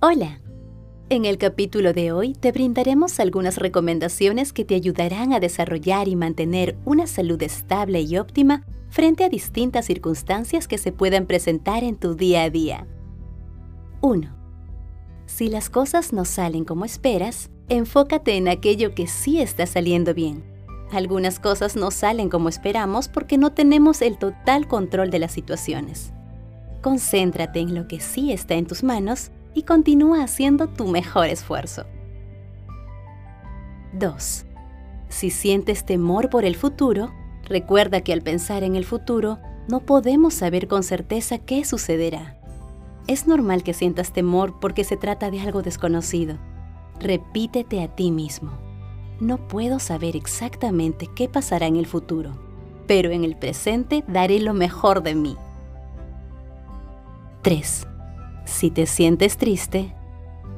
Hola. En el capítulo de hoy te brindaremos algunas recomendaciones que te ayudarán a desarrollar y mantener una salud estable y óptima frente a distintas circunstancias que se puedan presentar en tu día a día. 1. Si las cosas no salen como esperas, enfócate en aquello que sí está saliendo bien. Algunas cosas no salen como esperamos porque no tenemos el total control de las situaciones. Concéntrate en lo que sí está en tus manos y continúa haciendo tu mejor esfuerzo. 2. Si sientes temor por el futuro, recuerda que al pensar en el futuro no podemos saber con certeza qué sucederá. Es normal que sientas temor porque se trata de algo desconocido. Repítete a ti mismo. No puedo saber exactamente qué pasará en el futuro, pero en el presente daré lo mejor de mí. 3. Si te sientes triste,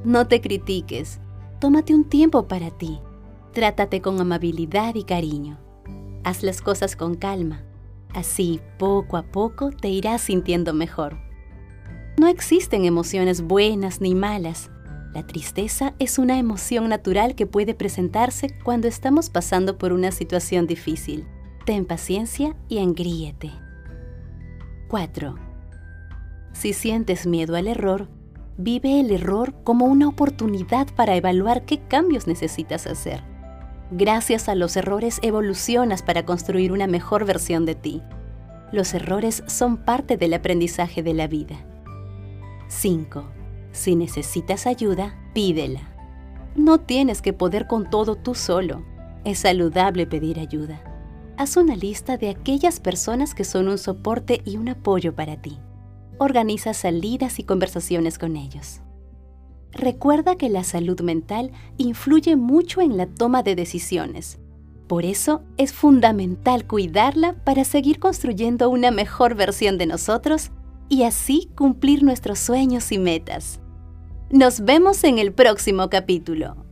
no te critiques. Tómate un tiempo para ti. Trátate con amabilidad y cariño. Haz las cosas con calma. Así, poco a poco, te irás sintiendo mejor. No existen emociones buenas ni malas. La tristeza es una emoción natural que puede presentarse cuando estamos pasando por una situación difícil. Ten paciencia y engríete. 4. Si sientes miedo al error, vive el error como una oportunidad para evaluar qué cambios necesitas hacer. Gracias a los errores evolucionas para construir una mejor versión de ti. Los errores son parte del aprendizaje de la vida. 5. Si necesitas ayuda, pídela. No tienes que poder con todo tú solo. Es saludable pedir ayuda. Haz una lista de aquellas personas que son un soporte y un apoyo para ti organiza salidas y conversaciones con ellos. Recuerda que la salud mental influye mucho en la toma de decisiones. Por eso es fundamental cuidarla para seguir construyendo una mejor versión de nosotros y así cumplir nuestros sueños y metas. Nos vemos en el próximo capítulo.